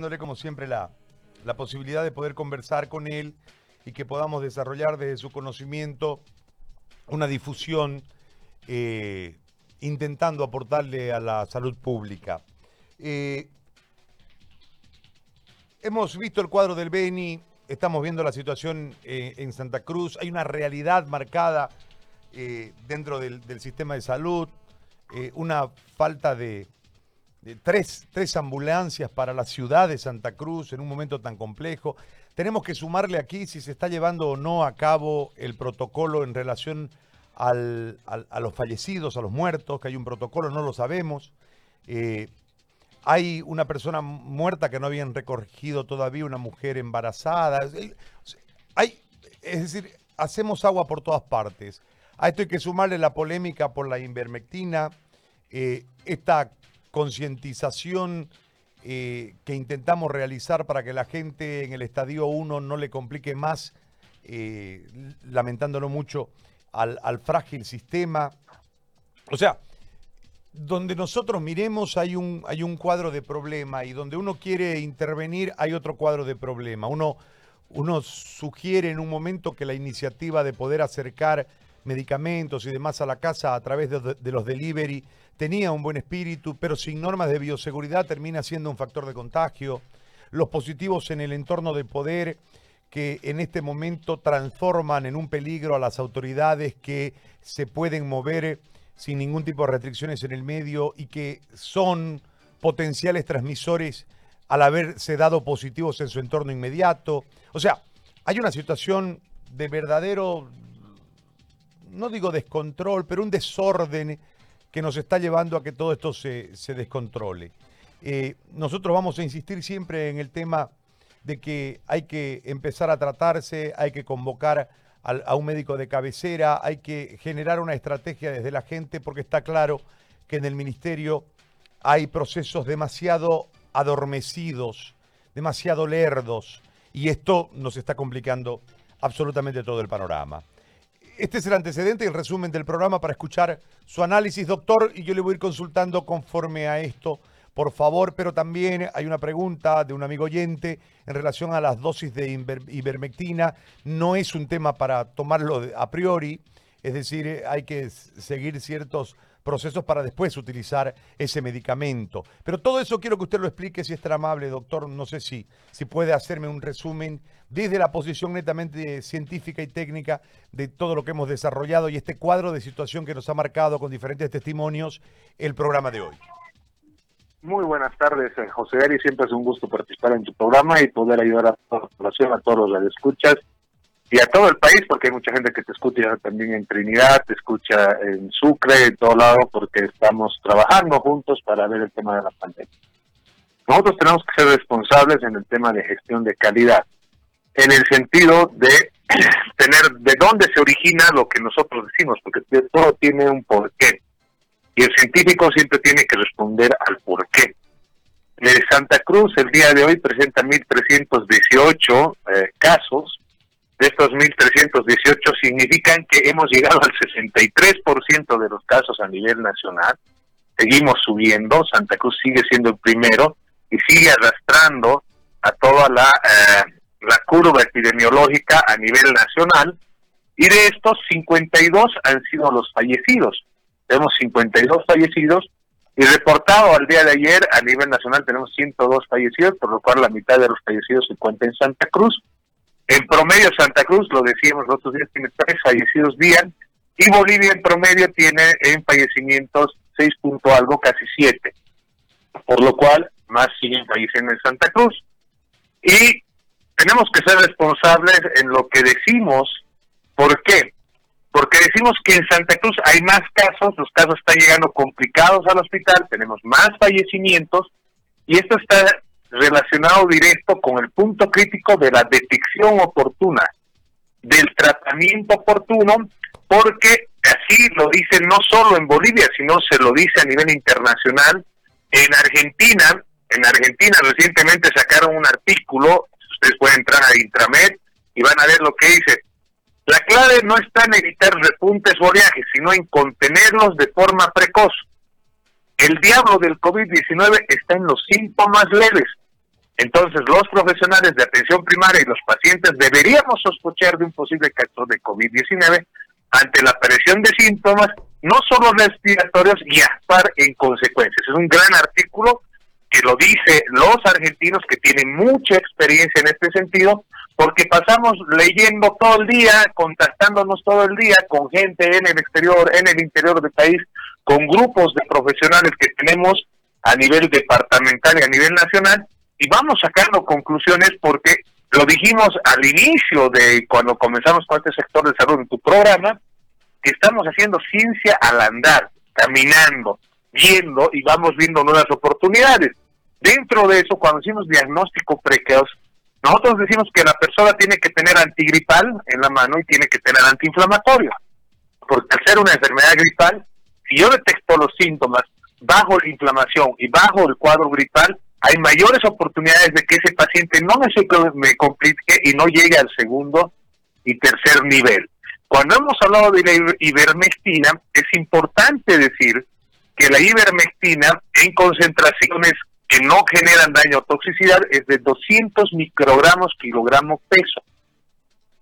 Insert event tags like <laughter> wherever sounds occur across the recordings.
dándole como siempre la, la posibilidad de poder conversar con él y que podamos desarrollar desde su conocimiento una difusión eh, intentando aportarle a la salud pública. Eh, hemos visto el cuadro del Beni, estamos viendo la situación eh, en Santa Cruz, hay una realidad marcada dentro del, del, sistema de salud, una falta de, tres, tres ambulancias para la ciudad de Santa Cruz en un momento tan complejo. Tenemos que sumarle aquí si se está llevando o no a cabo el protocolo en relación al, a los fallecidos, a los muertos, que hay un protocolo, no lo sabemos. Eh, hay una persona muerta que no habían recogido todavía, una mujer embarazada. Hay, es decir, hacemos agua por todas partes. A esto hay que sumarle la polémica por la invermectina, eh, esta concientización eh, que intentamos realizar para que la gente en el estadio 1 no le complique más, eh, lamentándolo mucho, al, al, frágil sistema. O sea, donde nosotros miremos hay un, hay un cuadro de problema y donde uno quiere intervenir hay otro cuadro de problema. Uno, uno sugiere en un momento que la iniciativa de poder acercar medicamentos y demás a la casa a través de, los delivery tenía un buen espíritu, pero sin normas de bioseguridad termina siendo un factor de contagio. Los positivos en el entorno de poder que en este momento transforman en un peligro a las autoridades que se pueden mover sin ningún tipo de restricciones en el medio y que son potenciales transmisores al haberse dado positivos en su entorno inmediato. O sea, hay una situación de verdadero, no digo descontrol, pero un desorden que nos está llevando a que todo esto se, descontrole. Eh, nosotros vamos a insistir siempre en el tema de que hay que empezar a tratarse, hay que convocar a un médico de cabecera, hay que generar una estrategia desde la gente, porque está claro que en el ministerio hay procesos demasiado adormecidos, demasiado lerdos, y esto nos está complicando absolutamente todo el panorama. Este es el antecedente y el resumen del programa para escuchar su análisis, doctor, y yo le voy a ir consultando conforme a esto, por favor, pero también hay una pregunta de un amigo oyente en relación a las dosis de ivermectina. No es un tema para tomarlo a priori, es decir, hay que seguir ciertos procesos para después utilizar ese medicamento. Pero todo eso quiero que usted lo explique si es tan amable, doctor. No sé si, si puede hacerme un resumen desde la posición netamente científica y técnica de todo lo que hemos desarrollado y este cuadro de situación que nos ha marcado con diferentes testimonios el programa de hoy. Muy buenas tardes, eh, José Gary. Siempre es un gusto participar en tu programa y poder ayudar a toda la población, a todos los que escuchas y a todo el país, porque hay mucha gente que te escucha también en Trinidad, te escucha en Sucre, en todo lado, porque estamos trabajando juntos para ver el tema de la pandemia. Nosotros tenemos que ser responsables en el tema de gestión de calidad, en el sentido de <clears throat> tener de dónde se origina lo que nosotros decimos, porque todo tiene un porqué. Y el científico siempre tiene que responder al porqué. Eh, Santa Cruz el día de hoy presenta 1.318 eh, casos, de estos 1.318 significan que hemos llegado al 63% de los casos a nivel nacional. Seguimos subiendo, Santa Cruz sigue siendo el primero y sigue arrastrando a toda la, eh, curva epidemiológica a nivel nacional. Y de estos, 52 han sido los fallecidos. Tenemos 52 fallecidos y reportado al día de ayer a nivel nacional tenemos 102 fallecidos, por lo cual la mitad de los fallecidos se encuentra en Santa Cruz. En promedio Santa Cruz, lo decíamos los otros días, tiene tres fallecidos día y Bolivia en promedio tiene en fallecimientos seis punto algo, casi siete. Por lo cual, más siguen falleciendo en Santa Cruz. Y tenemos que ser responsables en lo que decimos. ¿Por qué? Porque decimos que en Santa Cruz hay más casos, los casos están llegando complicados al hospital, tenemos más fallecimientos y esto está relacionado directo con el punto crítico de la detección oportuna, del tratamiento oportuno, porque así lo dice no solo en Bolivia, sino se lo dice a nivel internacional. En Argentina, en Argentina recientemente sacaron un artículo, ustedes pueden entrar a Intramed y van a ver lo que dice. La clave no está en evitar repuntes o oleajes, sino en contenerlos de forma precoz. El diablo del COVID-19 está en los síntomas leves Entonces, los profesionales de atención primaria y los pacientes deberíamos sospechar de un posible caso de COVID-19 ante la aparición de síntomas, no solo respiratorios, y actuar en consecuencias. Es un gran artículo que lo dice los argentinos que tienen mucha experiencia en este sentido, porque pasamos leyendo todo el día, contactándonos todo el día con gente en el exterior, en el interior del país, con grupos de profesionales que tenemos a nivel departamental y a nivel nacional, y vamos sacando conclusiones porque lo dijimos al inicio de cuando comenzamos con este sector de salud en tu programa, que estamos haciendo ciencia al andar, caminando, viendo y vamos viendo nuevas oportunidades. Dentro de eso, cuando hicimos diagnóstico precoz, nosotros decimos que la persona tiene que tener antigripal en la mano y tiene que tener antiinflamatorio. Porque al ser una enfermedad gripal, si yo detecto los síntomas bajo la inflamación y bajo el cuadro gripal, hay mayores oportunidades de que ese paciente no me, complique y no llegue al segundo y tercer nivel. Cuando hemos hablado de la ivermectina, es importante decir que la ivermectina en concentraciones que no generan daño o toxicidad es de 200 microgramos kilogramo peso.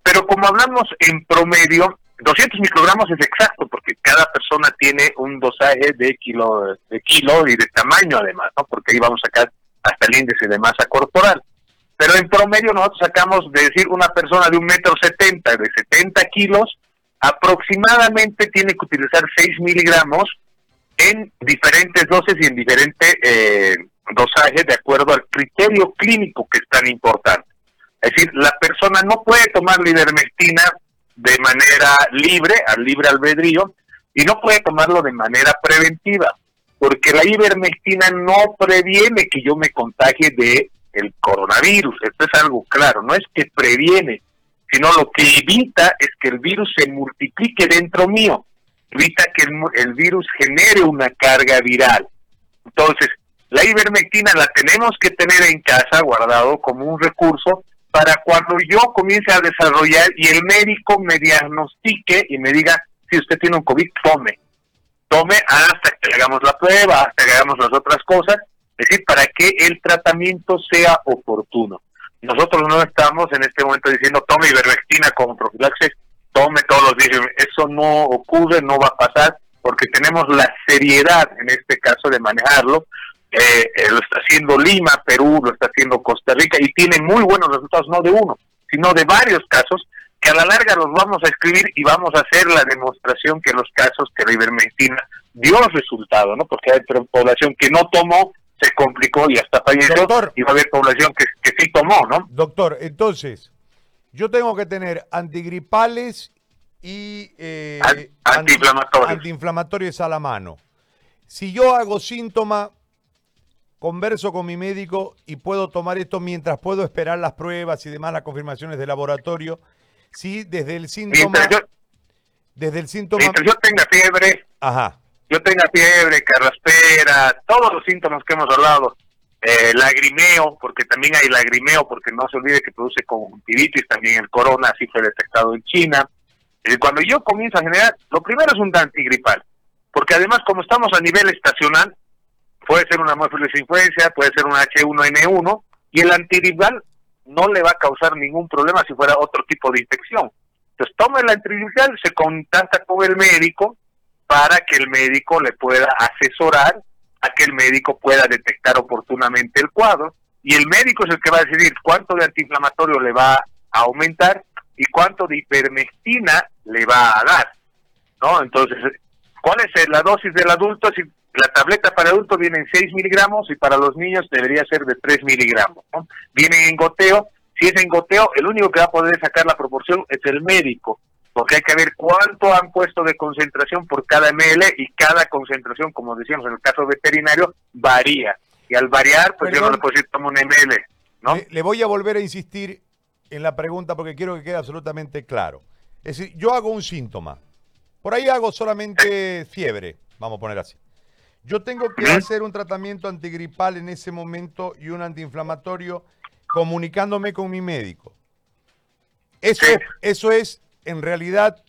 Pero como hablamos en promedio, 200 microgramos es exacto porque cada persona tiene un dosaje de kilo, de kilo y de tamaño además, ¿no? Porque ahí vamos a sacar hasta el índice de masa corporal. Pero en promedio nosotros sacamos de decir una persona de un metro setenta, de 70 kilos, aproximadamente tiene que utilizar 6 miligramos en diferentes dosis y en diferentes eh, de acuerdo al criterio clínico que es tan importante. Es decir, la persona no puede tomar la ivermectina de manera libre, al libre albedrío, y no puede tomarlo de manera preventiva porque la ivermectina no previene que yo me contagie de el coronavirus, esto es algo claro, no es que previene, sino lo que evita es que el virus se multiplique dentro mío, evita que el, virus genere una carga viral. Entonces, la ivermectina la tenemos que tener en casa guardado como un recurso para cuando yo comience a desarrollar y el médico me diagnostique y me diga si usted tiene un COVID, tome tome hasta que hagamos la prueba, hasta que hagamos las otras cosas, es decir, para que el tratamiento sea oportuno. Nosotros no estamos en este momento diciendo tome ivermectina como profilaxis, tome todos los días. Eso no ocurre, no va a pasar, porque tenemos la seriedad en este caso de manejarlo. Eh, eh, lo está haciendo Lima, Perú, lo está haciendo Costa Rica y tiene muy buenos resultados, no de uno, sino de varios casos que a la larga los vamos a escribir y vamos a hacer la demostración que los casos que la ivermectina dio resultado, ¿no? Porque hay población que no tomó, se complicó y hasta falleció, Doctor, y va a haber población que, que sí tomó, ¿no? Doctor, entonces, yo tengo que tener antigripales y eh, antiinflamatorios. antiinflamatorios a la mano. Si yo hago síntoma, converso con mi médico y puedo tomar esto mientras puedo esperar las pruebas y demás, las confirmaciones de laboratorio Sí, desde el síntoma. desde el síntoma. Mientras yo tenga fiebre. Ajá. Yo tenga fiebre, carraspera, todos los síntomas que hemos hablado. Eh, lagrimeo, porque también hay lagrimeo, porque no se olvide que produce conjuntivitis, también el corona, así fue detectado en China. Eh, cuando yo comienzo a generar, lo primero es un antigripal, porque además como estamos a nivel estacional, puede ser una de influencia, puede ser un H1N1, y el antigripal no le va a causar ningún problema si fuera otro tipo de infección. Entonces toma el antiviral, se contacta con el médico para que el médico le pueda asesorar, a que el médico pueda detectar oportunamente el cuadro, y el médico es el que va a decidir cuánto de antiinflamatorio le va a aumentar y cuánto de hipermectina le va a dar. ¿no? Entonces, ¿cuál es la dosis del adulto? Si la tableta para adultos viene en 6 miligramos y para los niños debería ser de 3 miligramos. ¿no? Viene en goteo. Si es en goteo, el único que va a poder sacar la proporción es el médico, porque hay que ver cuánto han puesto de concentración por cada ml y cada concentración, como decíamos en el caso veterinario, varía. Y al variar, pues yo no le puedo decir toma un ml. ¿no? le voy a volver a insistir en la pregunta porque quiero que quede absolutamente claro. Es decir, yo hago un síntoma. Por ahí hago solamente fiebre, vamos a poner así. Yo tengo que hacer un tratamiento antigripal en ese momento y un antiinflamatorio comunicándome con mi médico. Eso, es, eso es, en realidad,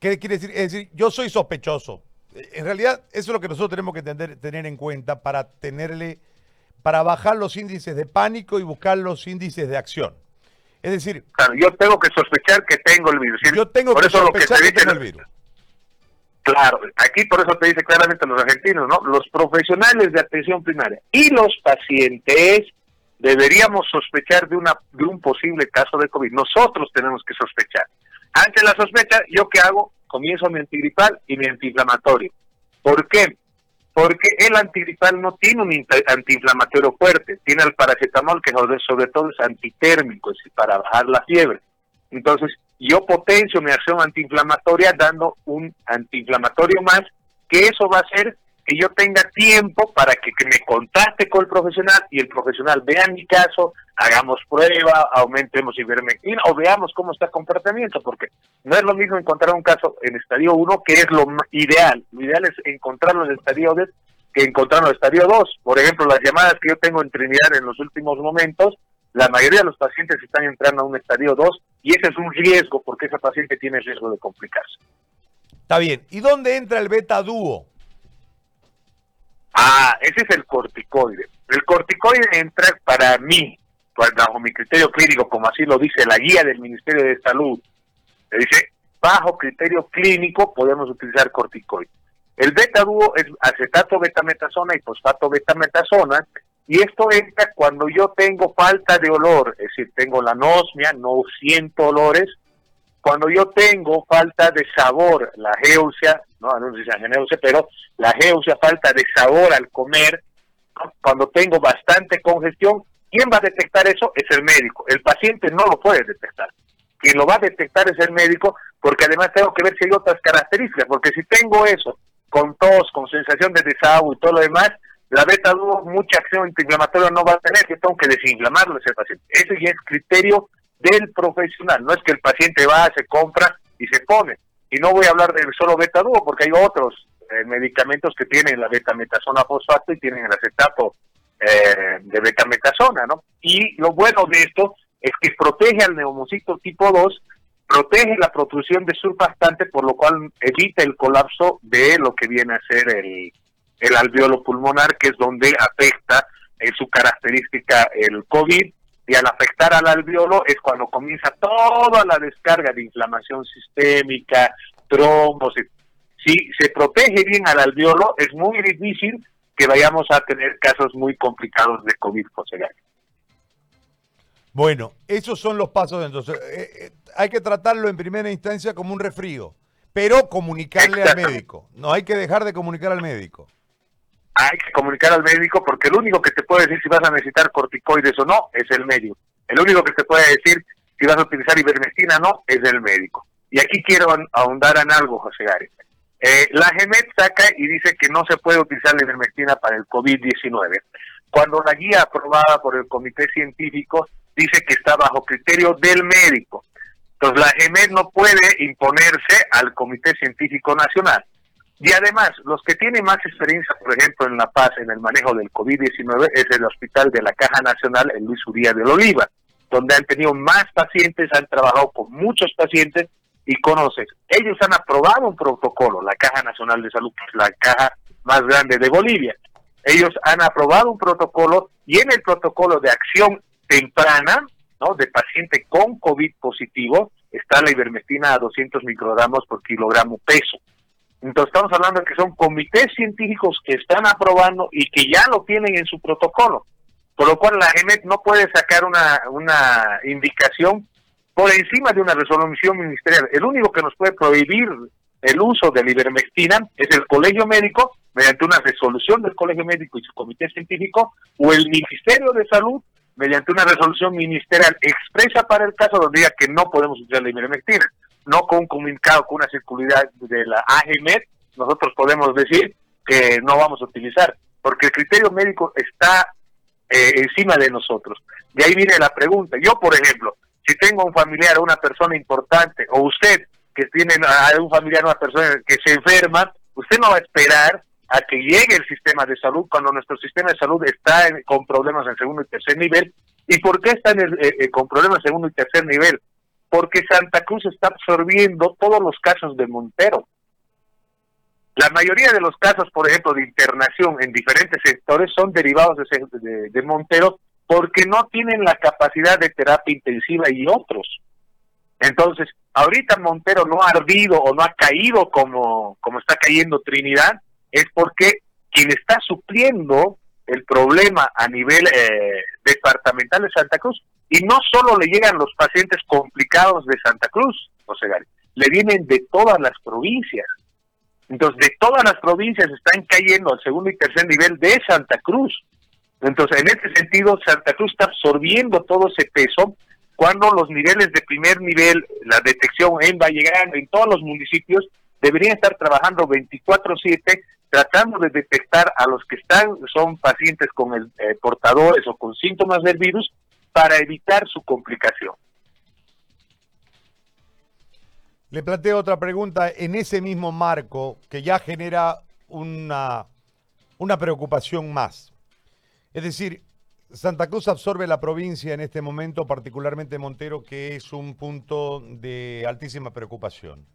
¿qué quiere decir? Es decir, yo soy sospechoso. En realidad, eso es lo que nosotros tenemos que tener, tener en cuenta para tenerle, para bajar los índices de pánico y buscar los índices de acción. Es decir, claro, yo tengo que sospechar que tengo el virus. Yo tengo que sospechar que, tengo el virus. Claro, aquí por eso te dice claramente los argentinos, ¿no? Los profesionales de atención primaria y los pacientes deberíamos sospechar de una de un posible caso de COVID. Nosotros tenemos que sospechar. Ante la sospecha, ¿yo qué hago? Comienzo mi antigripal y mi antiinflamatorio. ¿Por qué? Porque el antigripal no tiene un antiinflamatorio fuerte, tiene el paracetamol que sobre todo es antitérmico, es para bajar la fiebre. Entonces, yo potencio mi acción antiinflamatoria dando un antiinflamatorio más, que eso va a hacer que yo tenga tiempo para que, me contacte con el profesional y el profesional vea mi caso, hagamos prueba, aumentemos ivermectina o veamos cómo está el comportamiento, porque no es lo mismo encontrar un caso en estadio 1 que es lo ideal. Lo ideal es encontrarlo en estadio 2 que encontrarlo en estadio 2. Por ejemplo, las llamadas que yo tengo en Trinidad en los últimos momentos, la mayoría de los pacientes están entrando a un estadio 2 y ese es un riesgo porque ese paciente tiene riesgo de complicarse. Está bien. ¿Y dónde entra el beta dúo? Ah, ese es el corticoide. El corticoide entra para mí, pues, bajo mi criterio clínico, como así lo dice la guía del Ministerio de Salud, le dice, bajo criterio clínico podemos utilizar corticoide. El beta dúo es acetato betametasona y fosfato betametasona, y esto entra cuando yo tengo falta de olor, es decir, tengo la anosmia, no siento olores, cuando yo tengo falta de sabor, la geusia, no, no se pero la geusia, falta de sabor al comer, cuando tengo bastante congestión, ¿quién va a detectar eso? Es el médico. El paciente no lo puede detectar. Quien lo va a detectar es el médico, porque además tengo que ver si hay otras características, porque si tengo eso, con tos, con sensación de desahogo y todo lo demás, la beta dúo mucha acción antiinflamatoria no va a tener, yo tengo que desinflamarlo ese paciente. Ese ya es criterio del profesional, no es que el paciente va, se compra y se pone. Y no voy a hablar del solo beta dúo porque hay otros eh, medicamentos que tienen la betametasona fosfato y tienen el acetato eh, de betametasona, ¿no? Y lo bueno de esto es que protege al neumocito tipo 2, protege la protrusión de surfactante, por lo cual evita el colapso de lo que viene a ser el, el alveolo pulmonar, que es donde afecta en su característica el COVID y al afectar al alveolo es cuando comienza toda la descarga de inflamación sistémica, trombos. Si se protege bien al alveolo, es muy difícil que vayamos a tener casos muy complicados de COVID, José Bueno, esos son los pasos entonces. Eh, eh, hay que tratarlo en primera instancia como un resfrío, pero comunicarle al médico. No hay que dejar de comunicar al médico hay que comunicar al médico porque el único que te puede decir si vas a necesitar corticoides o no es el médico. El único que te puede decir si vas a utilizar ivermectina o no es el médico. Y aquí quiero ahondar en algo, José Gárez. Eh, la GEMET saca y dice que no se puede utilizar la ivermectina para el COVID-19. Cuando la guía aprobada por el comité científico dice que está bajo criterio del médico. Entonces la GEMET no puede imponerse al comité científico nacional. Y además, los que tienen más experiencia, por ejemplo, en La Paz, en el manejo del COVID-19, es el Hospital de la Caja Nacional, el Luis Uría del Oliva, donde han tenido más pacientes, han trabajado con muchos pacientes y conoces. Ellos han aprobado un protocolo, la Caja Nacional de Salud, que es la caja más grande de Bolivia. Ellos han aprobado un protocolo y en el protocolo de acción temprana, ¿no? De paciente con COVID positivo, está la ivermectina a 200 microgramos por kilogramo peso. Entonces estamos hablando de que son comités científicos que están aprobando y que ya lo tienen en su protocolo. Por lo cual la GEMET no puede sacar una, una indicación por encima de una resolución ministerial. El único que nos puede prohibir el uso de la ivermectina es el colegio médico mediante una resolución del colegio médico y su comité científico o el Ministerio de Salud mediante una resolución ministerial expresa para el caso donde diga que no podemos usar la ivermectina no con un comunicado, con una circularidad de la AGMED, nosotros podemos decir que no vamos a utilizar, porque el criterio médico está eh, encima de nosotros. De ahí viene la pregunta. Yo, por ejemplo, si tengo un familiar o una persona importante, o usted que tiene a un familiar o una persona que se enferma, usted no va a esperar a que llegue el sistema de salud cuando nuestro sistema de salud está con problemas en segundo y tercer nivel. ¿Y por qué está eh, eh, con problemas en segundo y tercer nivel? Porque Santa Cruz está absorbiendo todos los casos de Montero. La mayoría de los casos, por ejemplo, de internación en diferentes sectores son derivados de, Montero porque no tienen la capacidad de terapia intensiva y otros. Entonces, ahorita Montero no ha ardido o no ha caído como, como está cayendo Trinidad, es porque quien está supliendo el problema a nivel eh, departamental de Santa Cruz, y no solo le llegan los pacientes complicados de Santa Cruz, José le vienen de todas las provincias. Entonces, de todas las provincias están cayendo al segundo y tercer nivel de Santa Cruz. Entonces, en este sentido, Santa Cruz está absorbiendo todo ese peso cuando los niveles de primer nivel, la detección en llegar en todos los municipios, deberían estar trabajando 24/7 tratando de detectar a los que están son pacientes con el, eh, portadores o con síntomas del virus para evitar su complicación. Le planteo otra pregunta en ese mismo marco que ya genera una, una preocupación más. Es decir, Santa Cruz absorbe la provincia en este momento, particularmente Montero, que es un punto de altísima preocupación.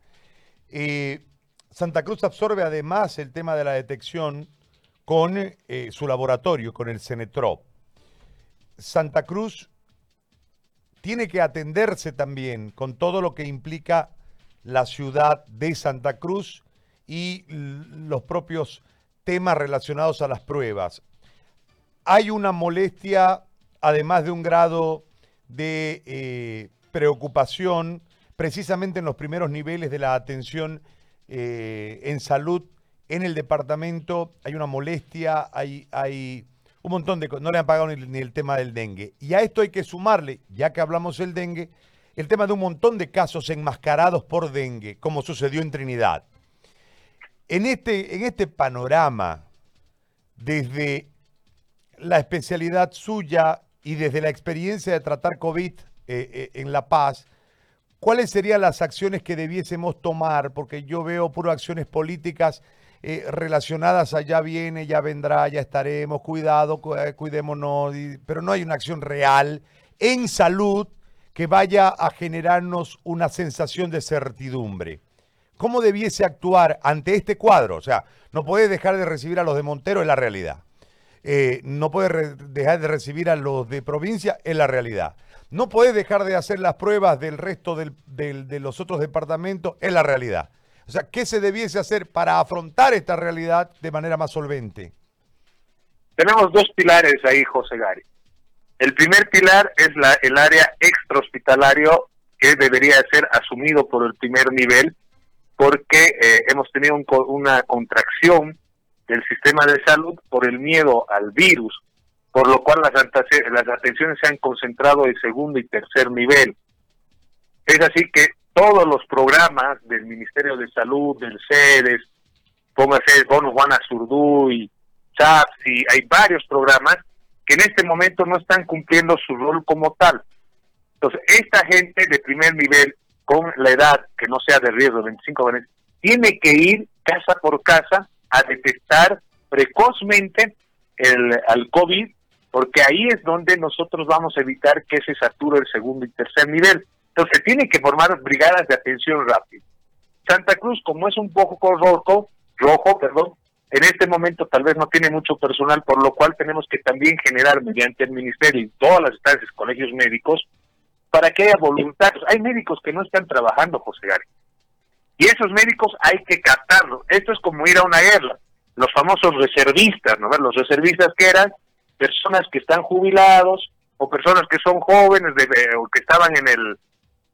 Eh, Santa Cruz absorbe además el tema de la detección con eh, su laboratorio, con el Cenetrop. Santa Cruz tiene que atenderse también con todo lo que implica la ciudad de Santa Cruz y los propios temas relacionados a las pruebas. Hay una molestia, además de un grado de eh, preocupación, precisamente en los primeros niveles de la atención eh, en salud en el departamento. Hay una molestia, hay, hay un montón de cosas. No le han pagado ni, el tema del dengue. Y a esto hay que sumarle, ya que hablamos del dengue, el tema de un montón de casos enmascarados por dengue, como sucedió en Trinidad. En este, en este panorama, desde la especialidad suya y desde la experiencia de tratar COVID eh, eh, en La Paz, ¿cuáles serían las acciones que debiésemos tomar? Porque yo veo puro acciones políticas eh, relacionadas a ya viene, ya vendrá, ya estaremos, cuidado, cuidémonos, pero no hay una acción real en salud que vaya a generarnos una sensación de certidumbre. ¿Cómo debiese actuar ante este cuadro? O sea, no puede dejar de recibir a los de Montero, en la realidad. Eh, no puede dejar de recibir a los de provincia, en la realidad. No puede dejar de hacer las pruebas del resto de los otros departamentos, en la realidad. O sea, ¿qué se debiese hacer para afrontar esta realidad de manera más solvente? Tenemos dos pilares ahí, José Gary. El primer pilar es la, el área extrahospitalario que debería ser asumido por el primer nivel porque eh, hemos tenido una contracción del sistema de salud por el miedo al virus, por lo cual las, las atenciones se han concentrado en segundo y tercer nivel. Es así que todos los programas del Ministerio de Salud, del CEDES, póngase Bono Juana Zurduy, y hay varios programas que en este momento no están cumpliendo su rol como tal. Entonces, esta gente de primer nivel, con la edad que no sea de riesgo, 25 años, tiene que ir casa por casa a detectar precozmente el, al COVID, porque ahí es donde nosotros vamos a evitar que se sature el segundo y tercer nivel. Entonces, tiene que formar brigadas de atención rápida. Santa Cruz, como es un poco rojo, rojo, perdón, en este momento tal vez no tiene mucho personal, por lo cual tenemos que también generar mediante el ministerio y todas las instancias, colegios médicos, para que haya voluntarios. Hay médicos que no están trabajando, José Gary. Y esos médicos hay que captarlos. Esto es como ir a una guerra. Los famosos reservistas, ¿no? Los reservistas que eran personas que están jubilados o personas que son jóvenes de, o que estaban en el,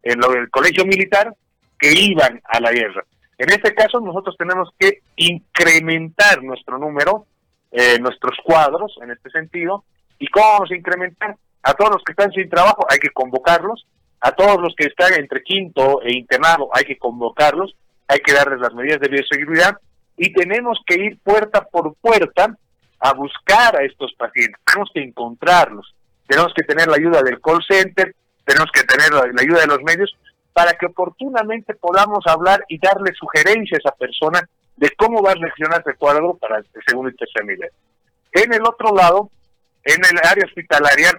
en el colegio militar que iban a la guerra. En este caso, nosotros tenemos que incrementar nuestro número, eh, nuestros cuadros en este sentido. ¿Y cómo vamos a incrementar? A todos los que están sin trabajo hay que convocarlos, a todos los que están entre quinto e internado hay que convocarlos, hay que darles las medidas de bioseguridad y tenemos que ir puerta por puerta a buscar a estos pacientes, tenemos que encontrarlos, tenemos que tener la ayuda del call center, tenemos que tener la ayuda de los medios para que oportunamente podamos hablar y darle sugerencias a esa persona de cómo va a reaccionar ese cuadro para el segundo y tercer nivel. En el otro lado, en el área hospitalaria,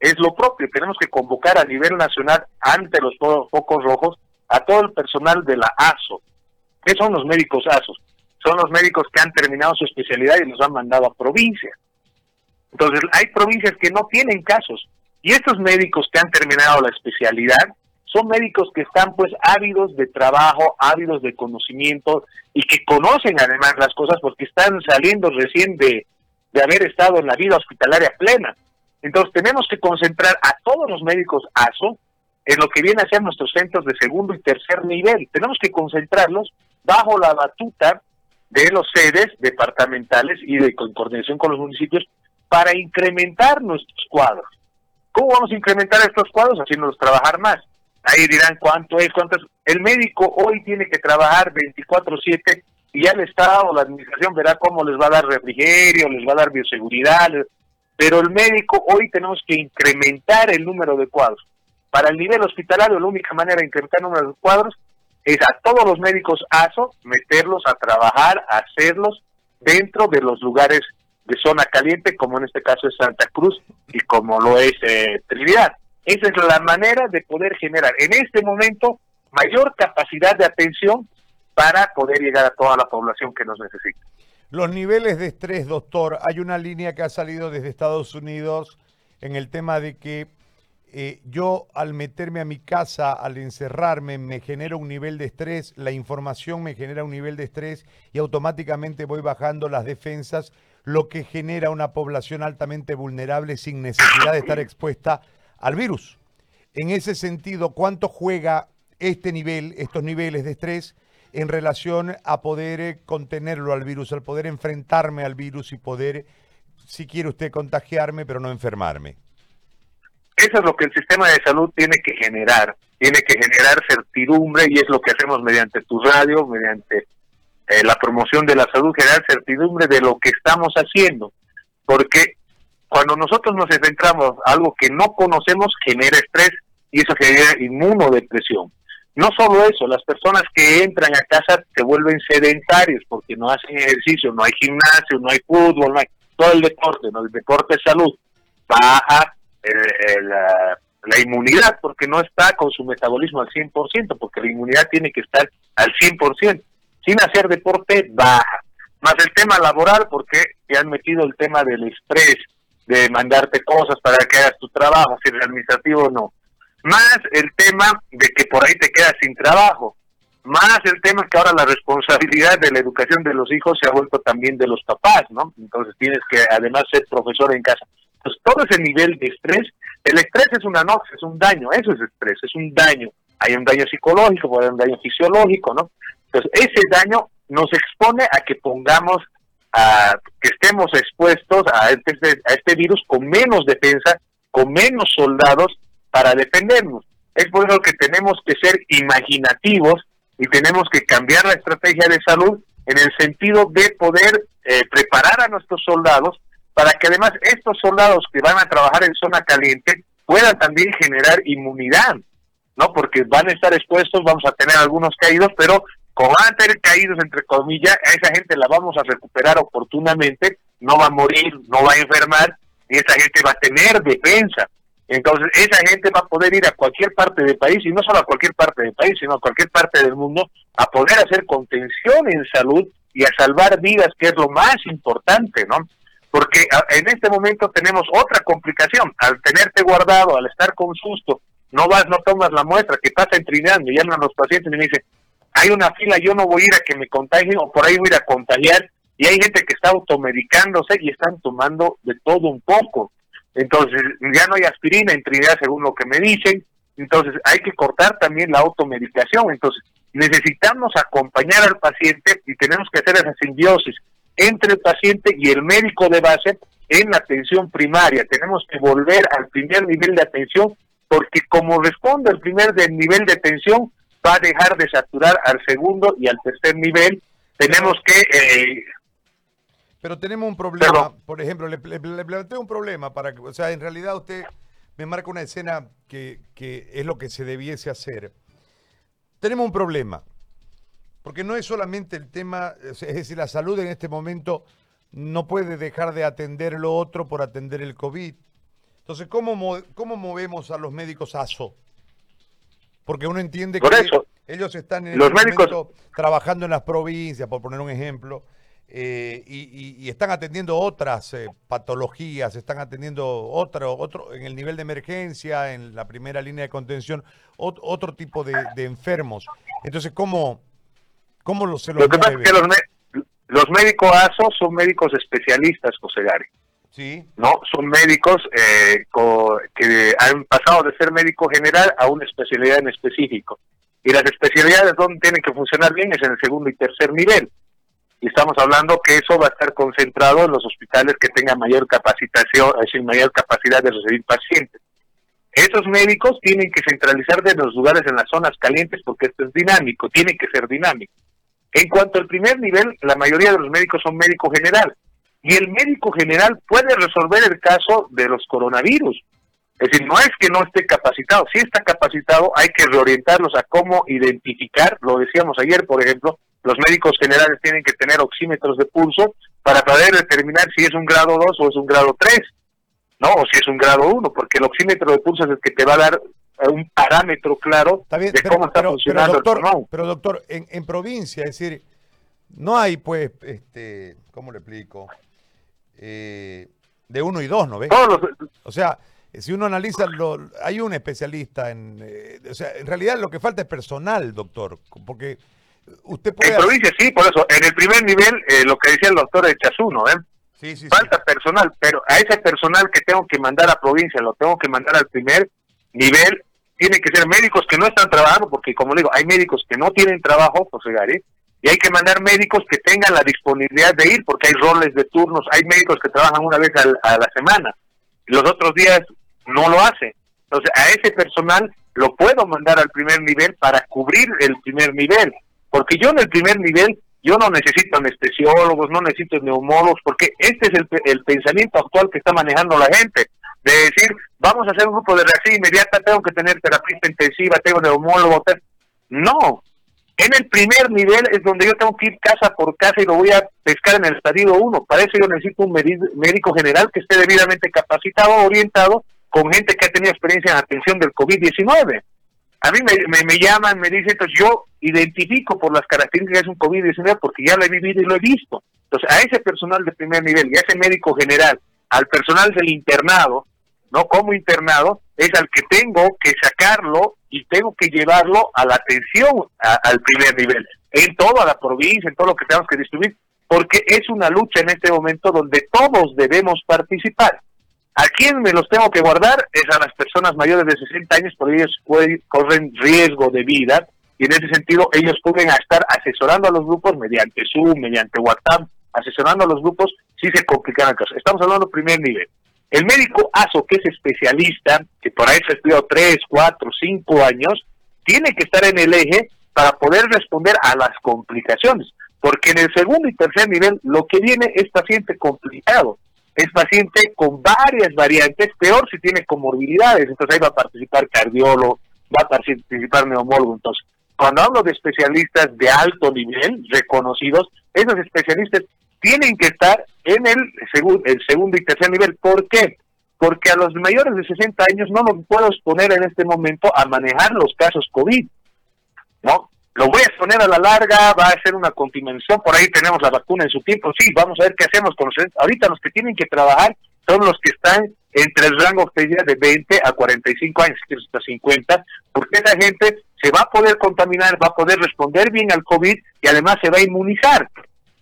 es lo propio. Tenemos que convocar a nivel nacional ante los focos rojos a todo el personal de la ASO. ¿Qué son los médicos ASOS? Son los médicos que han terminado su especialidad y los han mandado a provincia. Entonces, hay provincias que no tienen casos. Y estos médicos que han terminado la especialidad son médicos que están pues ávidos de trabajo, ávidos de conocimiento y que conocen además las cosas porque están saliendo recién de, de haber estado en la vida hospitalaria plena. Entonces tenemos que concentrar a todos los médicos ASO en lo que viene a ser nuestros centros de segundo y tercer nivel. Tenemos que concentrarlos bajo la batuta de los sedes departamentales y de coordinación con los municipios para incrementar nuestros cuadros. ¿Cómo vamos a incrementar estos cuadros? Haciéndolos trabajar más. Ahí dirán cuánto es, cuánto. El médico hoy tiene que trabajar 24/7 y ya el Estado la administración verá cómo les va a dar refrigerio, les va a dar bioseguridad, pero el médico hoy tenemos que incrementar el número de cuadros. Para el nivel hospitalario, la única manera de incrementar el número de cuadros es a todos los médicos ASO meterlos a trabajar, a hacerlos dentro de los lugares de zona caliente, como en este caso es Santa Cruz y como lo es eh, Trinidad. Esa es la manera de poder generar en este momento mayor capacidad de atención para poder llegar a toda la población que nos necesita. Los niveles de estrés, doctor, hay una línea que ha salido desde Estados Unidos en el tema de que eh, yo al meterme a mi casa, al encerrarme, me genera un nivel de estrés, la información me genera un nivel de estrés y automáticamente voy bajando las defensas, lo que genera una población altamente vulnerable sin necesidad de estar expuesta al virus. En ese sentido, ¿cuánto juega este nivel, estos niveles de estrés en relación a poder eh, contenerlo al virus, al poder enfrentarme al virus y poder, si quiere usted, contagiarme, pero no enfermarme? Eso es lo que el sistema de salud tiene que generar. Tiene que generar certidumbre y es lo que hacemos mediante tu radio, mediante eh, la promoción de la salud, generar certidumbre de lo que estamos haciendo. Porque cuando nosotros nos enfrentamos a algo que no conocemos, genera estrés y eso genera inmunodepresión. No solo eso, las personas que entran a casa se vuelven sedentarios porque no hacen ejercicio, no hay gimnasio, no hay fútbol, no hay todo el deporte, no el deporte es salud. Baja la, la inmunidad porque no está con su metabolismo al 100%, porque la inmunidad tiene que estar al 100%. Sin hacer deporte, baja. Más el tema laboral, porque te han metido el tema del estrés, de mandarte cosas para que hagas tu trabajo, si es administrativo o no. Más el tema de que por ahí te quedas sin trabajo. Más el tema que ahora la responsabilidad de la educación de los hijos se ha vuelto también de los papás, ¿no? Entonces tienes que además ser profesor en casa. Todo ese nivel de estrés, el estrés es una noche, es un daño, eso es estrés, es un daño. Hay un daño psicológico, puede haber un daño fisiológico, ¿no? Entonces ese daño nos expone a que pongamos a que estemos expuestos a este, a este virus con menos defensa, con menos soldados para defendernos. Es por eso que tenemos que ser imaginativos y tenemos que cambiar la estrategia de salud en el sentido de poder eh, preparar a nuestros soldados para que además estos soldados que van a trabajar en zona caliente puedan también generar inmunidad, ¿no? Porque van a estar expuestos, vamos a tener algunos caídos, pero como van a tener caídos, entre comillas, a esa gente la vamos a recuperar oportunamente, no va a morir, no va a enfermar, y esa gente va a tener defensa. Entonces, esa gente va a poder ir a cualquier parte del país, y no solo a cualquier parte del país, sino a cualquier parte del mundo, a poder hacer contención en salud y a salvar vidas, que es lo más importante, ¿no? Porque en este momento tenemos otra complicación. Al tenerte guardado, al estar con susto, no vas, no tomas la muestra, que pasa en Trinidad, me llaman los pacientes y me dicen, hay una fila, yo no voy a ir a que me contagien o por ahí voy a ir a contagiar y hay gente que está automedicándose y están tomando de todo un poco. Entonces, ya no hay aspirina en Trinidad según lo que me dicen, entonces hay que cortar también la automedicación. Entonces, necesitamos acompañar al paciente y tenemos que hacer esa simbiosis entre el paciente y el médico de base en la atención primaria. Tenemos que volver al primer nivel de atención porque como responde al primer nivel de atención, va a dejar de saturar al segundo y al tercer nivel. Tenemos que... Eh, pero tenemos un problema, por ejemplo, le, planteo un problema para que, o sea, en realidad usted me marca una escena que, que es lo que se debiese hacer. Tenemos un problema, porque no es solamente el tema, es decir, la salud en este momento no puede dejar de atender lo otro por atender el COVID. Entonces, ¿cómo, cómo movemos a los médicos ASO? Porque uno entiende que Ellos están en Los este médicos- momento trabajando en las provincias, por poner un ejemplo, eh, y, y- y están atendiendo otras eh, patologías, están atendiendo otro, otro, en el nivel de emergencia, en la primera línea de contención, ot- otro tipo de, de enfermos. Entonces, ¿cómo, cómo lo, se los Lo que pasa es que los, médicos ASO son médicos especialistas, José Gary. Sí, ¿no? Son médicos eh, que han pasado de ser médico general a una especialidad en específico. Y las especialidades donde tienen que funcionar bien es en el segundo y tercer nivel. Y estamos hablando que eso va a estar concentrado en los hospitales que tengan mayor capacitación, es decir, mayor capacidad de recibir pacientes. Esos médicos tienen que centralizar de los lugares en las zonas calientes porque esto es dinámico, tiene que ser dinámico. En cuanto al primer nivel, la mayoría de los médicos son médico general y el médico general puede resolver el caso de los coronavirus. Es decir, no es que no esté capacitado, si está capacitado hay que reorientarlos a cómo identificar, lo decíamos ayer, por ejemplo, los médicos generales tienen que tener oxímetros de pulso para poder determinar si es un grado 2 o es un grado 3, ¿no? O si es un grado 1, porque el oxímetro de pulso es el que te va a dar un parámetro claro está bien, de pero, cómo está pero- pero, funcionando doctor, el pero doctor, en, en provincia, es decir, no hay pues, este, ¿cómo le explico? Eh, de uno y dos, ¿no ves? Todos los, O sea, si uno analiza, lo, hay un especialista en... eh, o sea, en realidad lo que falta es personal, doctor, porque usted puede... en provincia sí, por eso, en el primer nivel, eh, lo que decía el doctor de Chasuno, ¿eh? Sí, sí, sí. falta personal, pero a ese personal que tengo que mandar a provincia, lo tengo que mandar al primer nivel, tiene que ser médicos que no están trabajando, porque como digo, hay médicos que no tienen trabajo, José Gary, y hay que mandar médicos que tengan la disponibilidad de ir, porque hay roles de turnos, hay médicos que trabajan una vez a la semana, los otros días no lo hacen. Entonces, a ese personal lo puedo mandar al primer nivel para cubrir el primer nivel, porque yo en el primer nivel yo no necesito anestesiólogos, no necesito neumólogos, porque este es el, el pensamiento actual que está manejando la gente, de decir, vamos a hacer un grupo de reacción inmediata, tengo que tener terapista intensiva, tengo neumólogo, no. En el primer nivel es donde yo tengo que ir casa por casa y lo voy a pescar en el estadio 1. Para eso yo necesito un médico general que esté debidamente capacitado, orientado, con gente que ha tenido experiencia en atención del COVID-19. A mí me, me, me llaman, me dicen, entonces yo identifico por las características de un COVID-19 porque ya lo he vivido y lo he visto. Entonces, a ese personal de primer nivel y a ese médico general, al personal del internado, no como internado, es al que tengo que sacarlo y tengo que llevarlo a la atención al primer nivel, en toda la provincia, en todo lo que tenemos que distribuir, porque es una lucha en este momento donde todos debemos participar. ¿A quién me los tengo que guardar? Es a las personas mayores de 60 años, porque ellos pueden- corren riesgo de vida y en ese sentido ellos pueden estar asesorando a los grupos mediante Zoom, mediante WhatsApp, asesorando a los grupos si se complican el caso. Estamos hablando de primer nivel. El médico ASO, que es especialista, que por ahí se ha estudiado 3, 4, 5 años, tiene que estar en el eje para poder responder a las complicaciones. Porque en el segundo y tercer nivel lo que viene es paciente complicado. Es paciente con varias variantes, peor si tiene comorbilidades. Entonces ahí va a participar cardiólogo, va a participar neumólogo. Entonces, cuando hablo de especialistas de alto nivel, reconocidos, esos especialistas tienen que estar en el, segu- el segundo y tercer nivel. ¿Por qué? Porque a los mayores de 60 años no los puedo exponer en este momento a manejar los casos COVID. ¿No? Lo voy a exponer a la larga, va a ser una continuación, por ahí tenemos la vacuna en su tiempo, sí, vamos a ver qué hacemos con los... Ahorita los que tienen que trabajar son los que están entre el rango de de 20 a 45 años, hasta 50, porque esa gente se va a poder contaminar, va a poder responder bien al COVID y además se va a inmunizar.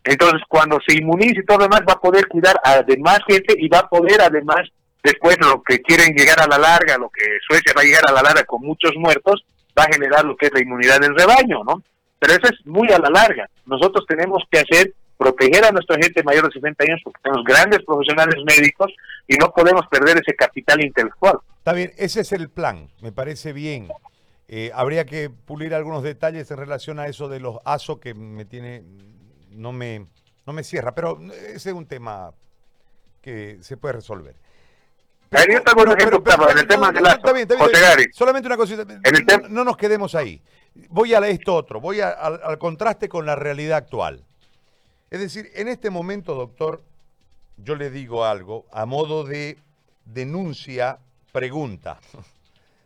Entonces, cuando se inmunice y todo lo demás, va a poder cuidar a demás gente y va a poder además, después lo que quieren llegar a la larga, lo que Suecia va a llegar a la larga con muchos muertos, va a generar lo que es la inmunidad del rebaño, ¿no? Pero eso es muy a la larga. Nosotros tenemos que hacer, proteger a nuestra gente mayor de 60 años porque tenemos grandes profesionales médicos y no podemos perder ese capital intelectual. Está bien, ese es el plan, me parece bien. Eh, habría que pulir algunos detalles en relación a eso de los ASO que me tiene, no me, no me cierra, pero ese es un tema que se puede resolver. En el tema está bien, está bien, está bien. Solamente una cosita, no, nos quedemos ahí. Voy a esto otro, voy a- al, al contraste con la realidad actual. Es decir, en este momento, doctor, yo le digo algo a modo de denuncia, pregunta,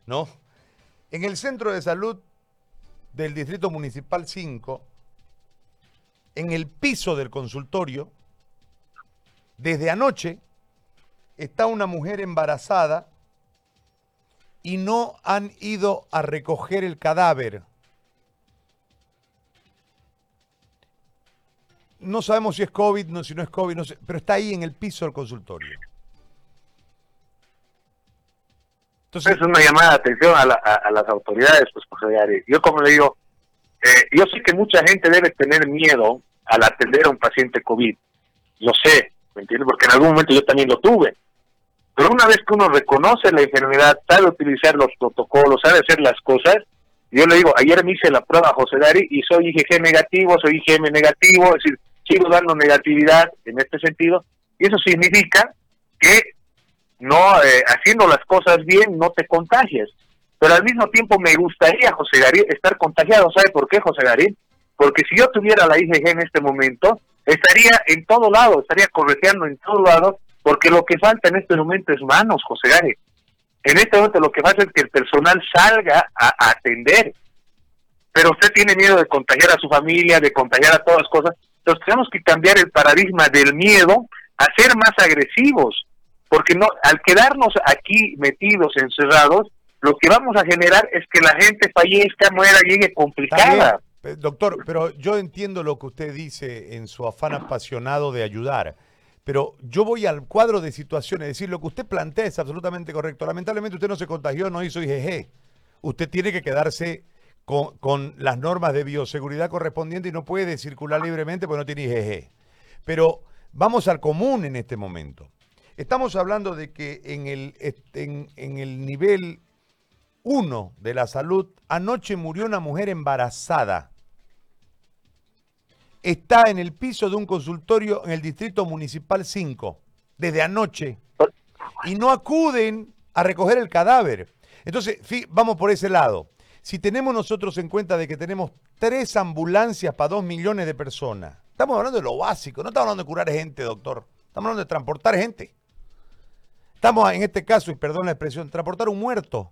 ¿no? En el centro de salud del Distrito Municipal 5, en el piso del consultorio, desde anoche, está una mujer embarazada y no han ido a recoger el cadáver. No sabemos si es COVID, no, si no es COVID, no sé, pero está ahí en el piso del consultorio. Entonces, es una llamada de atención a, las autoridades, pues, José Yo, como le digo, eh, yo sé que mucha gente debe tener miedo al atender a un paciente COVID. Yo sé, ¿me entiendes? Porque en algún momento yo también lo tuve. Pero una vez que uno reconoce la enfermedad, sabe utilizar los protocolos, sabe hacer las cosas, yo le digo, ayer me hice la prueba José Dari y soy IgG negativo, soy IgM negativo, es decir, sigo dando negatividad en este sentido, y eso significa que no eh, haciendo las cosas bien no te contagias. Pero al mismo tiempo me gustaría, José Garín, estar contagiado. ¿Sabe por qué, José Garín? Porque si yo tuviera la IgG en este momento, estaría en todo lado, estaría correteando en todo lado, porque lo que falta en este momento es manos, José Garín. En este momento lo que falta es que el personal salga a, atender. Pero usted tiene miedo de contagiar a su familia, de contagiar a todas las cosas. Entonces tenemos que cambiar el paradigma del miedo a ser más agresivos. Porque no, al quedarnos aquí metidos, encerrados, lo que vamos a generar es que la gente fallezca, muera, llegue complicada. Doctor, pero yo entiendo lo que usted dice en su afán apasionado de ayudar. Pero yo voy al cuadro de situaciones, es decir, lo que usted plantea es absolutamente correcto. Lamentablemente usted no se contagió, no hizo IgG. Usted tiene que quedarse con, con las normas de bioseguridad correspondientes y no puede circular libremente porque no tiene IgG. Pero vamos al común en este momento. Estamos hablando de que en el, en, en el nivel 1 de la salud, anoche murió una mujer embarazada está en el piso de un consultorio en el Distrito Municipal 5, desde anoche, y no acuden a recoger el cadáver. Entonces, vamos por ese lado. Si tenemos nosotros en cuenta de que tenemos tres ambulancias para dos millones de personas, estamos hablando de lo básico, no estamos hablando de curar gente, doctor, estamos hablando de transportar gente. Estamos en este caso, y perdón la expresión, transportar un muerto.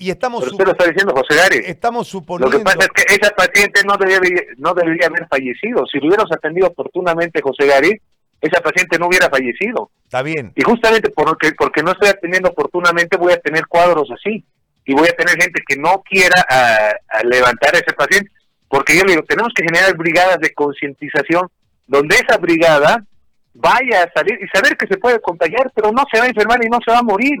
Y estamos Pero usted lo está diciendo, José Gary. Estamos suponiendo. Lo que pasa es que esa paciente no debería, no debería haber fallecido. Si lo hubiéramos atendido oportunamente, José Gary, esa paciente no hubiera fallecido. Está bien. Y justamente porque, porque no estoy atendiendo oportunamente, voy a tener cuadros así. Y voy a tener gente que no quiera a, levantar a ese paciente. Porque yo le digo, tenemos que generar brigadas de concientización donde esa brigada vaya a salir y saber que se puede contagiar, pero no se va a enfermar y no se va a morir.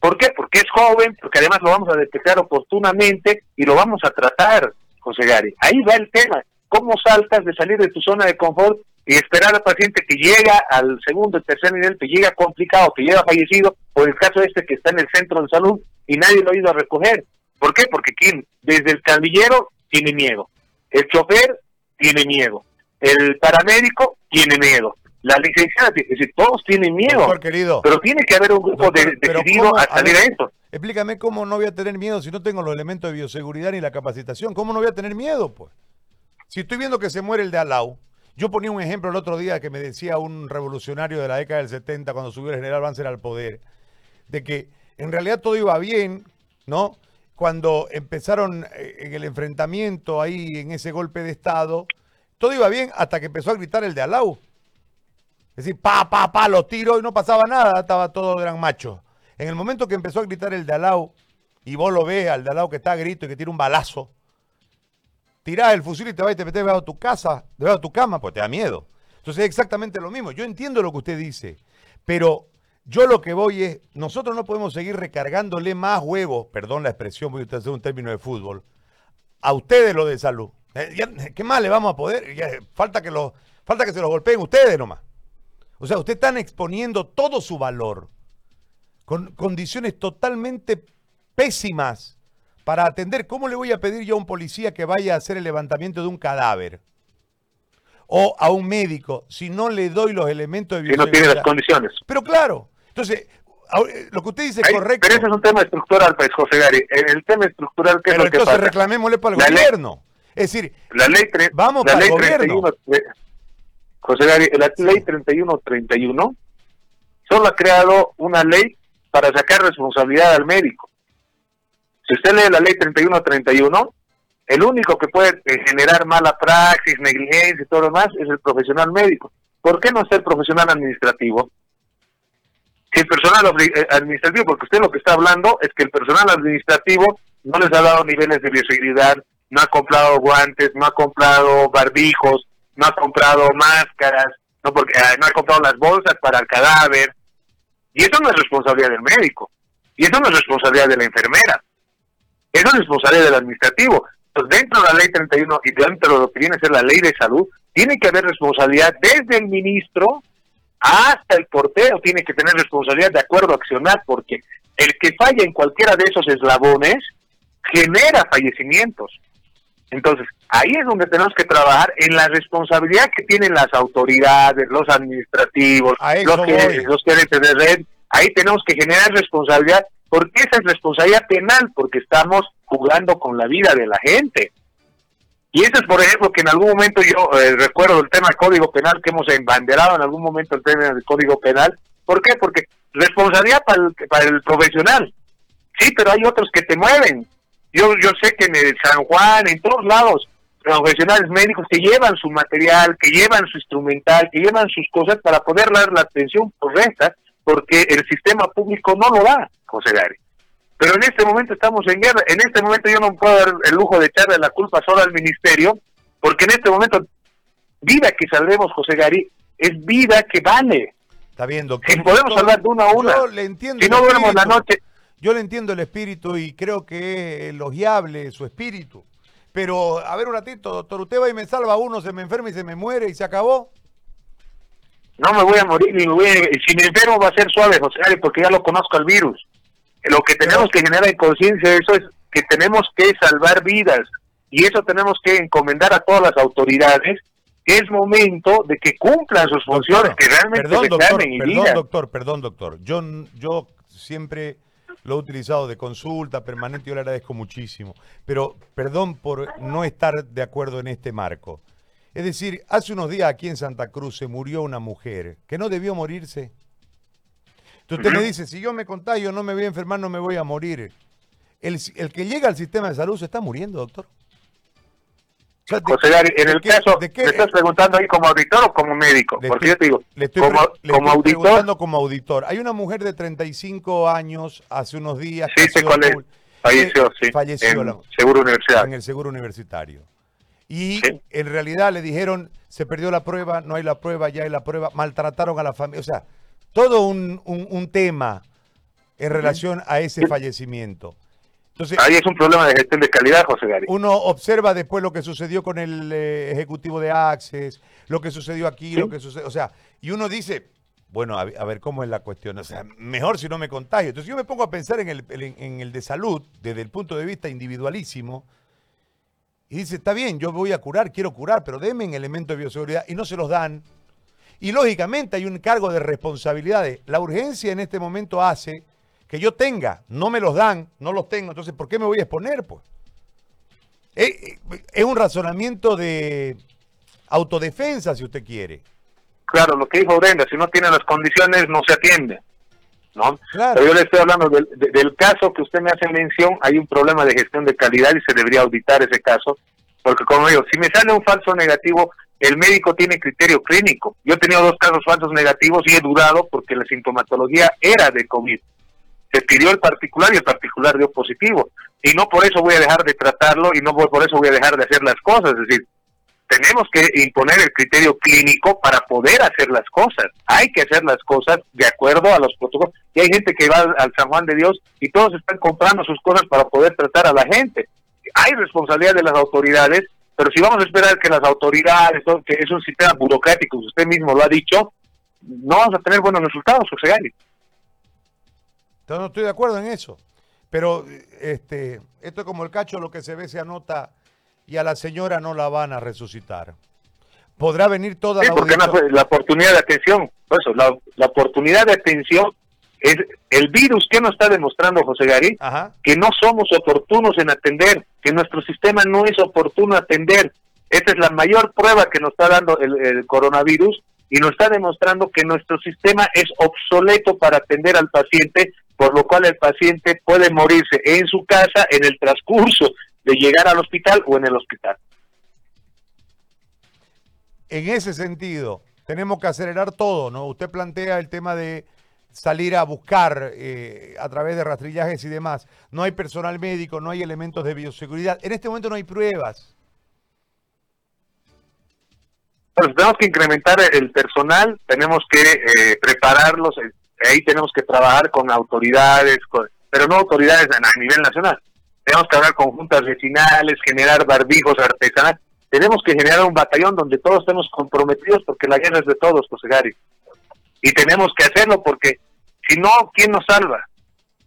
¿Por qué? Porque es joven, porque además lo vamos a detectar oportunamente y lo vamos a tratar, José Gary. Ahí va el tema. ¿Cómo saltas de salir de tu zona de confort y esperar al paciente que llega al segundo y tercer nivel, que llega complicado, que llega fallecido, o el caso este que está en el centro de salud y nadie lo ha ido a recoger? ¿Por qué? Porque quien desde el candillero tiene miedo, el chofer tiene miedo, el paramédico tiene miedo, la licenciada, es decir, todos tienen miedo. querido. Pero tiene que haber un grupo de, decidido a salir a, esto. Explícame cómo no voy a tener miedo si no tengo los elementos de bioseguridad ni la capacitación. ¿Cómo no voy a tener miedo, pues? Si estoy viendo que se muere el de Alau, yo ponía un ejemplo el otro día que me decía un revolucionario de la década del 70 cuando subió el general Banzer al poder, de que en realidad todo iba bien, ¿no? Cuando empezaron eh, en el enfrentamiento ahí, en ese golpe de Estado, todo iba bien hasta que empezó a gritar el de Alau. Es decir, pa, pa, pa, lo tiro y no pasaba nada, estaba todo gran macho. En el momento que empezó a gritar el de Alao, y vos lo ves al de Alao que está a grito y que tira un balazo, tirás el fusil y te vas y te metes debajo de tu casa, debajo de tu cama, pues te da miedo. Entonces es exactamente lo mismo. Yo entiendo lo que usted dice, pero yo lo que voy es, nosotros no podemos seguir recargándole más huevos, perdón la expresión, voy a hacer un término de fútbol, a ustedes lo de salud. Eh, ¿Qué más le vamos a poder? falta, que lo, falta que se los golpeen ustedes nomás. O sea, usted están exponiendo todo su valor con condiciones totalmente pésimas para atender. ¿Cómo le voy a pedir yo a un policía que vaya a hacer el levantamiento de un cadáver? O a un médico si no le doy los elementos de bioseguridad. Que no tiene las condiciones. Pero claro, entonces, eh, lo que usted dice es correcto. Pero ese es un tema estructural, pues, José Gary. El, tema estructural, ¿qué es lo que entonces reclamémosle para el gobierno. es decir, la ley vamos para el gobierno. José Gary, la ley 3131 solo ha creado una ley para sacar responsabilidad al médico. Si usted lee la ley 3131, el único que puede eh, generar mala praxis, negligencia y todo lo demás es el profesional médico. ¿Por qué no ser profesional administrativo? Si el personal eh, administrativo, porque usted lo que está hablando es que el personal administrativo no les ha dado niveles de bioseguridad, no ha comprado guantes, no ha comprado barbijos, no ha comprado máscaras, no porque ah, no ha comprado las bolsas para el cadáver. Y eso no es responsabilidad del médico. Y eso no es responsabilidad de la enfermera. Eso es responsabilidad del administrativo. Entonces, dentro de la ley 31 y dentro de lo que viene a ser la ley de salud, tiene que haber responsabilidad desde el ministro hasta el portero, tiene que tener responsabilidad de acuerdo a accionar, porque el que falla en cualquiera de esos eslabones genera fallecimientos. Entonces, ahí es donde tenemos que trabajar en la responsabilidad que tienen las autoridades, los administrativos, los, que, los gerentes de red. Ahí tenemos que generar responsabilidad, porque esa es responsabilidad penal, porque estamos jugando con la vida de la gente. Y eso es, por ejemplo, que en algún momento yo eh, recuerdo el tema del Código Penal, que hemos embanderado en algún momento el tema del Código Penal. ¿Por qué? Porque responsabilidad para el, para el profesional. Sí, pero hay otros que te mueven. Yo, yo sé que en el San Juan, en todos lados, profesionales médicos que llevan su material, que llevan su instrumental, que llevan sus cosas para poder dar la atención correcta, porque el sistema público no lo da, José Gary. Pero en este momento estamos en guerra. En este momento yo no puedo dar el lujo de echarle la culpa solo al ministerio, porque en este momento, vida que salvemos, José Gary, es vida que vale. Está bien, doctor. Si podemos hablar de una a una. le entiendo si no duermo la noche, yo le entiendo el espíritu y creo que es elogiable su espíritu. Pero, a ver un ratito, doctor, usted va y me salva a uno, se me enferma y se me muere y se acabó. No me voy a morir, ni me voy si me enfermo va a ser suave, José, porque ya lo conozco al virus. Lo que tenemos que generar en conciencia eso es que tenemos que salvar vidas y eso tenemos que encomendar a todas las autoridades que es momento de que cumplan sus funciones, que realmente perdón, doctor, perdón, doctor, perdón, doctor. Yo, yo siempre lo he utilizado de consulta permanente, yo le agradezco muchísimo. Pero perdón por no estar de acuerdo en este marco. Es decir, hace unos días aquí en Santa Cruz se murió una mujer que no debió morirse. Entonces usted me dice, si yo me contagio, no me voy a enfermar, no me voy a morir. El, el que llega al sistema de salud se está muriendo, doctor. José Gary, en el caso, ¿me estás preguntando ahí como auditor o como médico? Porque yo te digo, le estoy, como, como auditor. Preguntando como auditor. Hay una mujer de 35 años, hace unos días. Sí, sé cuál es. Falleció, sí. Falleció en, seguro universitario. en el seguro universitario. Y en realidad le dijeron, se perdió la prueba, no hay la prueba, ya hay la prueba, maltrataron a la familia. O sea, todo un, un, tema en relación a ese fallecimiento. Ahí es un problema de gestión de calidad, José Gary. Uno observa después lo que sucedió con el eh, ejecutivo de Access, lo que sucedió aquí, lo que sucedió, o sea, y uno dice, bueno, a, ver cómo es la cuestión, o sea, mejor si no me contagio. Entonces yo me pongo a pensar en el, en, el de salud desde el punto de vista individualísimo y dice, está bien, yo voy a curar, quiero curar, pero denme en elemento de bioseguridad y no se los dan. Y lógicamente hay un cargo de responsabilidades. La urgencia en este momento hace que yo tenga, no me los dan, no los tengo, entonces ¿por qué me voy a exponer? Pues? Es, un razonamiento de autodefensa, si usted quiere. Claro, lo que dijo Brenda, si no tiene las condiciones no se atiende. ¿no? Pero yo le estoy hablando del, del, caso que usted me hace mención, hay un problema de gestión de calidad y se debería auditar ese caso, porque como digo, si me sale un falso negativo, el médico tiene criterio clínico. Yo he tenido dos casos falsos negativos y he dudado porque la sintomatología era de COVID se pidió el particular y el particular dio positivo. Y no por eso voy a dejar de tratarlo y no por eso voy a dejar de hacer las cosas. Es decir, tenemos que imponer el criterio clínico para poder hacer las cosas. Hay que hacer las cosas de acuerdo a los protocolos. Y hay gente que va al San Juan de Dios y todos están comprando sus cosas para poder tratar a la gente. Hay responsabilidad de las autoridades, pero si vamos a esperar que las autoridades, que es un sistema burocrático, usted mismo lo ha dicho, no vamos a tener buenos resultados, José Gary. Entonces no estoy de acuerdo en eso. Pero este, esto es como el cacho, lo que se ve se anota y a la señora no la van a resucitar. Podrá venir toda sí, porque la oportunidad de atención, eso, la, la, oportunidad de atención es el virus que nos está demostrando José Gary, que no somos oportunos en atender, que nuestro sistema no es oportuno atender. Esta es la mayor prueba que nos está dando el, el coronavirus y nos está demostrando que nuestro sistema es obsoleto para atender al paciente por lo cual el paciente puede morirse en su casa en el transcurso de llegar al hospital o en el hospital. En ese sentido, tenemos que acelerar todo, ¿no? Usted plantea el tema de salir a buscar eh, a través de rastrillajes y demás. No hay personal médico, no hay elementos de bioseguridad. En este momento no hay pruebas. tenemos que incrementar el personal, tenemos que eh, prepararlos, ahí tenemos que trabajar con autoridades, pero no autoridades a, nivel nacional. Tenemos que hablar con juntas vecinales, generar barbijos artesanales. Tenemos que generar un batallón donde todos estemos comprometidos porque la guerra es de todos, José Gary. Y tenemos que hacerlo porque si no, ¿quién nos salva?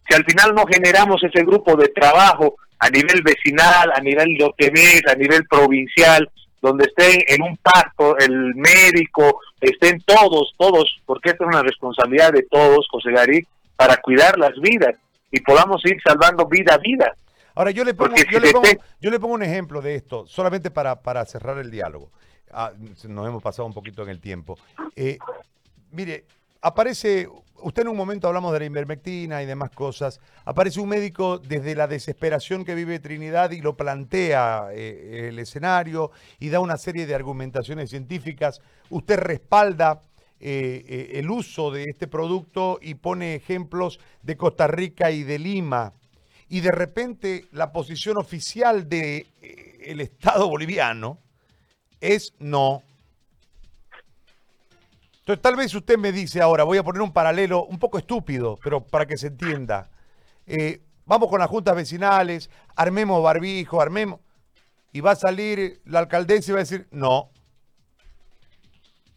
Si al final no generamos ese grupo de trabajo a nivel vecinal, a nivel de a nivel provincial, donde estén en un pacto el médico, estén todos, todos, porque esto es una responsabilidad de todos, José Gary, para cuidar las vidas y podamos ir salvando vida a vida. Ahora, yo le pongo, yo, le pongo, yo le pongo un ejemplo de esto, solamente para, para cerrar el diálogo. Ah, nos hemos pasado un poquito en el tiempo. Eh, mire, aparece, usted en un momento hablamos de la invermectina y demás cosas, aparece un médico desde la desesperación que vive Trinidad y lo plantea eh, el escenario y da una serie de argumentaciones científicas. Usted respalda eh, eh, el uso de este producto y pone ejemplos de Costa Rica y de Lima. Y de repente la posición oficial del el Estado boliviano es no, entonces, tal vez usted me dice ahora, voy a poner un paralelo un poco estúpido, pero para que se entienda. Eh, vamos con las juntas vecinales, armemos barbijo, armemos. Y va a salir la alcaldesa y va a decir, no.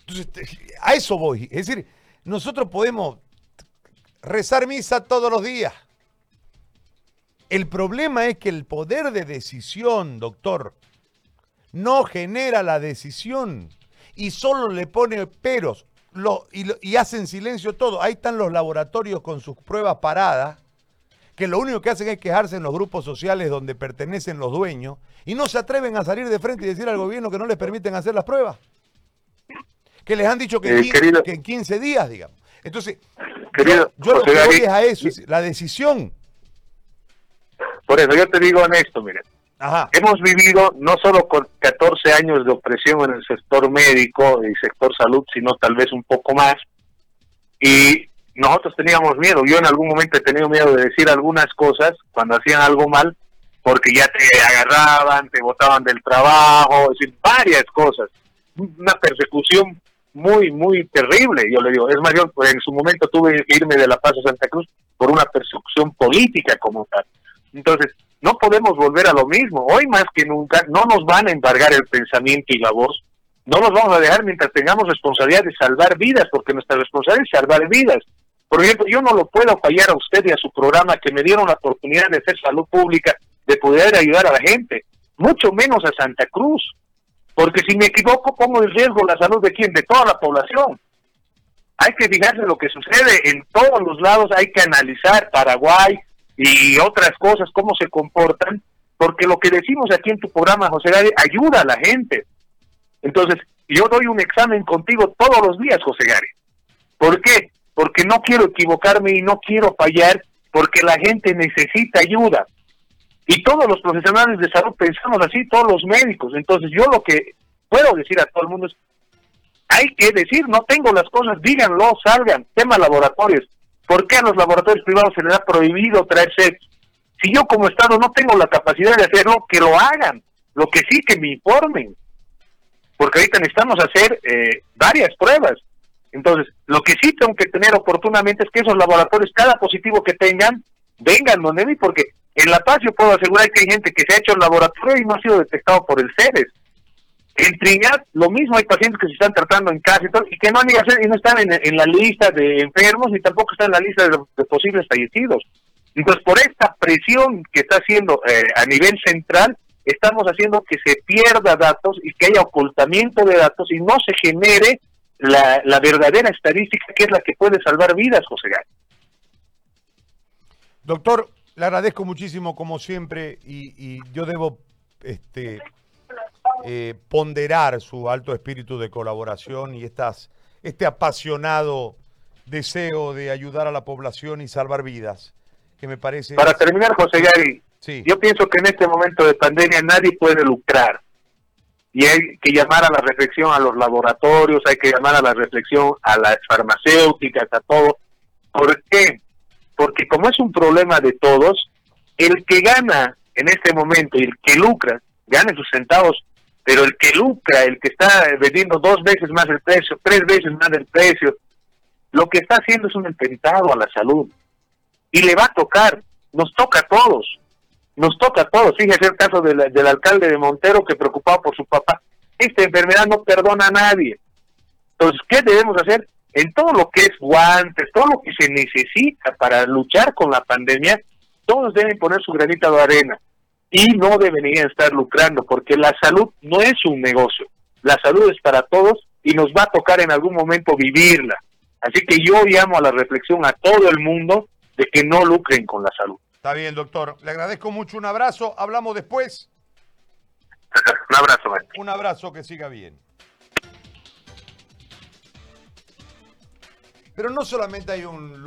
Entonces, a eso voy. Es decir, nosotros podemos rezar misa todos los días. El problema es que el poder de decisión, doctor, no genera la decisión y solo le pone peros lo, y, hacen silencio todo. Ahí están los laboratorios con sus pruebas paradas, que lo único que hacen es quejarse en los grupos sociales donde pertenecen los dueños y no se atreven a salir de frente y decir al gobierno que no les permiten hacer las pruebas. Que les han dicho que, en, 15, días, digamos. Entonces, yo, lo que voy es a eso, la decisión. Por eso yo te digo honesto, miren. Hemos vivido no solo con 14 años de opresión en el sector médico y sector salud, sino tal vez un poco más. Y nosotros teníamos miedo. Yo en algún momento he tenido miedo de decir algunas cosas cuando hacían algo mal, porque ya te agarraban, te botaban del trabajo, es decir, varias cosas. Una persecución muy, muy terrible, yo le digo. Es mayor, en su momento tuve que irme de La Paz a Santa Cruz por una persecución política como tal. Entonces, no podemos volver a lo mismo. Hoy más que nunca no nos van a embargar el pensamiento y la voz. No nos vamos a dejar mientras tengamos responsabilidad de salvar vidas, porque nuestra responsabilidad es salvar vidas. Por ejemplo, yo no lo puedo fallar a usted y a su programa que me dieron la oportunidad de hacer salud pública, de poder ayudar a la gente, mucho menos a Santa Cruz. Porque si me equivoco, pongo en riesgo la salud de quién? De toda la población. Hay que fijarse lo que sucede en todos los lados, hay que analizar Paraguay, y otras cosas, cómo se comportan, porque lo que decimos aquí en tu programa, José Gary, ayuda a la gente. Entonces, yo doy un examen contigo todos los días, José Gary. ¿Por qué? Porque no quiero equivocarme y no quiero fallar, porque la gente necesita ayuda. Y todos los profesionales de salud pensamos así, todos los médicos. Entonces, yo lo que puedo decir a todo el mundo es, hay que decir, no tengo las cosas, díganlo, salgan, tema laboratorios. ¿Por qué a los laboratorios privados se les ha prohibido traer sexo? Si yo como Estado no tengo la capacidad de hacerlo, que lo hagan. Lo que sí, que me informen. Porque ahorita necesitamos hacer eh, varias pruebas. Entonces, lo que sí tengo que tener oportunamente es que esos laboratorios, cada positivo que tengan, vengan donde mí, porque en La Paz yo puedo asegurar que hay gente que se ha hecho el laboratorio y no ha sido detectado por el CEDES. En Trinidad, lo mismo, hay pacientes que se están tratando en casa y, todo, y que no, y no están en, la lista de enfermos ni tampoco están en la lista de, posibles fallecidos. Entonces, por esta presión que está haciendo eh, a nivel central, estamos haciendo que se pierda datos y que haya ocultamiento de datos y no se genere la, verdadera estadística que es la que puede salvar vidas, José Gay. Doctor, le agradezco muchísimo como siempre y, y yo debo este, eh, ponderar su alto espíritu de colaboración y estas, este apasionado deseo de ayudar a la población y salvar vidas, que me parece... Para terminar, José Gary, sí. yo pienso que en este momento de pandemia nadie puede lucrar y hay que llamar a la reflexión a los laboratorios, hay que llamar a la reflexión a las farmacéuticas, a todo. ¿Por qué? Porque como es un problema de todos, el que gana en este momento y el que lucra, gana sus centavos, pero el que lucra, el que está vendiendo dos veces más el precio, tres veces más el precio, lo que está haciendo es un atentado a la salud. Y le va a tocar, nos toca a todos nos toca a todos. Fíjese el caso del alcalde de Montero que preocupado por su papá. Esta enfermedad no perdona a nadie. Entonces, ¿qué debemos hacer? En todo lo que es guantes, todo lo que se necesita para luchar con la pandemia, todos deben poner su granito de arena y no deberían estar lucrando porque la salud no es un negocio. La salud es para todos y nos va a tocar en algún momento vivirla. Así que yo llamo a la reflexión a todo el mundo de que no lucren con la salud. Está bien, doctor. Le agradezco mucho. Un abrazo. Hablamos después. <laughs> Un abrazo, man. Un abrazo, que siga bien. Pero no solamente hay un